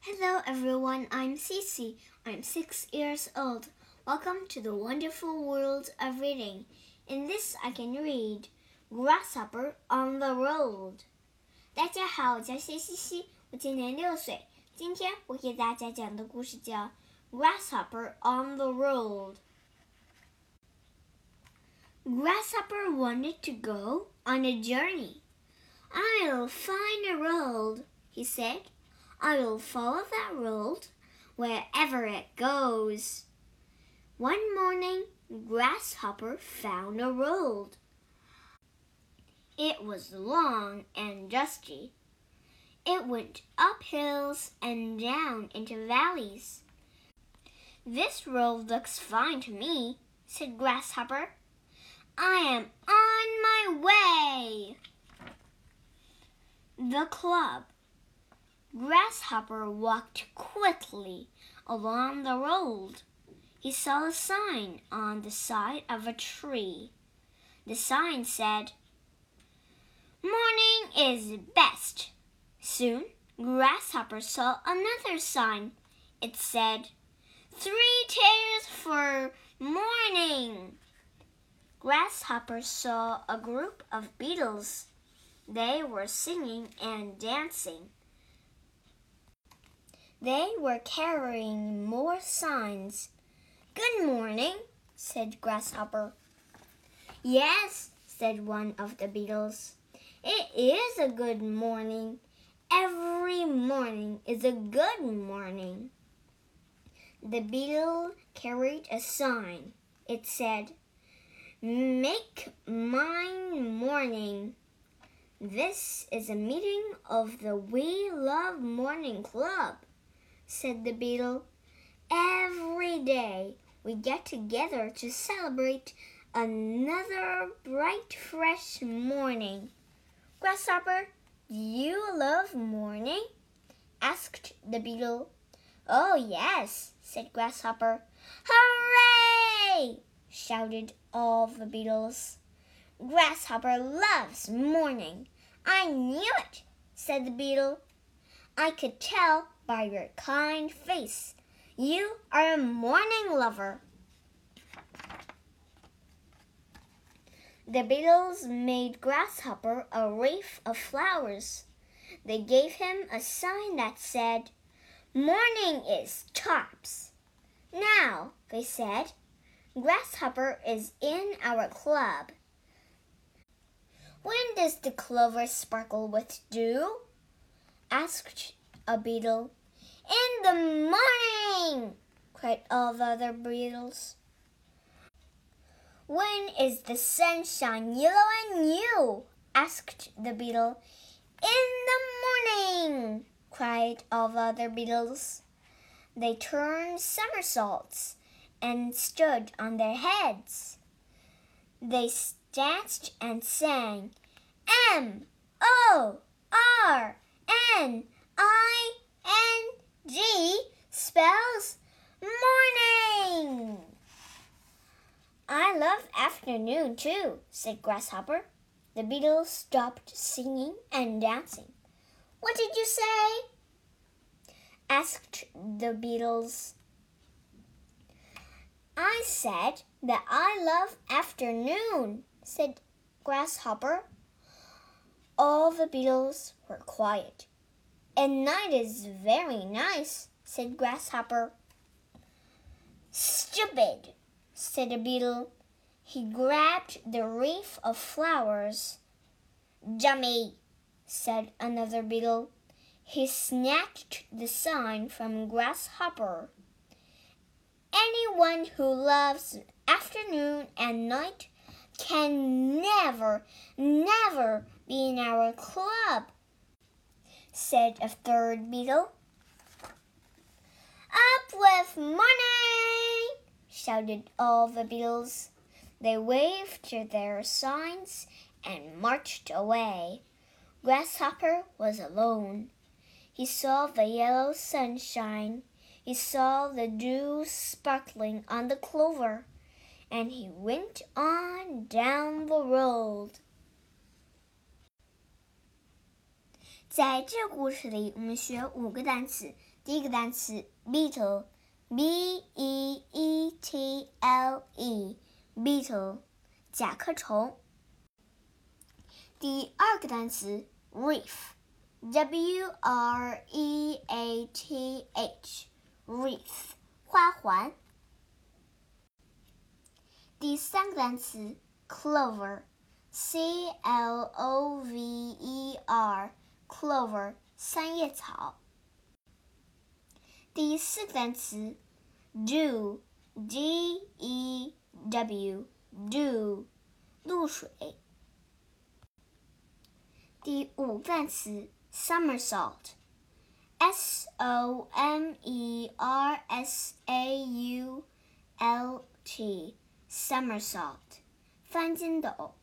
Hello everyone, I'm Cece. I'm six years old. Welcome to the wonderful world of reading. In this, I can read Grasshopper on the Road. 大家好，我叫谢西西，我今年六岁。今天我给大家讲的故事叫《Grasshopper on the Road》。Grasshopper wanted to go on a journey. I'll find a road, he said. I will follow that road wherever it goes. One morning, Grasshopper found a road. It was long and dusty. It went up hills and down into valleys. This road looks fine to me, said Grasshopper. I am on my way. The club. Grasshopper walked quickly along the road. He saw a sign on the side of a tree. The sign said, Morning is best. Soon, Grasshopper saw another sign. It said, Three tears for morning. Grasshopper saw a group of beetles. They were singing and dancing. They were carrying more signs. Good morning, said Grasshopper. Yes, said one of the beetles. It is a good morning. Every morning is a good morning. The beetle carried a sign. It said, Make mine morning. This is a meeting of the We Love Morning Club said the beetle. Every day we get together to celebrate another bright, fresh morning. Grasshopper, do you love morning? asked the beetle. Oh, yes, said Grasshopper. Hooray! shouted all the beetles. Grasshopper loves morning. I knew it, said the beetle. I could tell by your kind face. You are a morning lover. The beetles made Grasshopper a wreath of flowers. They gave him a sign that said, Morning is tops. Now, they said, Grasshopper is in our club. When does the clover sparkle with dew? asked a beetle. In the morning! cried all the other beetles. When is the sunshine yellow and new? asked the beetle. In the morning! cried all the other beetles. They turned somersaults and stood on their heads. They danced and sang M O R N I N spells morning. I love afternoon too, said Grasshopper. The beetles stopped singing and dancing. What did you say? asked the beetles. I said that I love afternoon, said Grasshopper. All the beetles were quiet. And night is very nice, said Grasshopper. Stupid, said a beetle. He grabbed the wreath of flowers. Dummy, said another beetle. He snatched the sign from Grasshopper. Anyone who loves afternoon and night can never, never be in our club, said a third beetle. Up with money! shouted all the beetles. They waved their signs and marched away. Grasshopper was alone. He saw the yellow sunshine. He saw the dew sparkling on the clover. And he went on down the road. 在这故事里，我们学五个单词。第一个单词 beetle，b e e t l e，beetle，甲壳虫。第二个单词 wreath，w r e a t h，wreath，花环。第三个单词 “clover”，c l o v e r r，clover，三叶草。第四个单词，dew，d e w，dew，露水。第五个单词，somersault，s o m e r s a u l t，somersault，翻筋斗。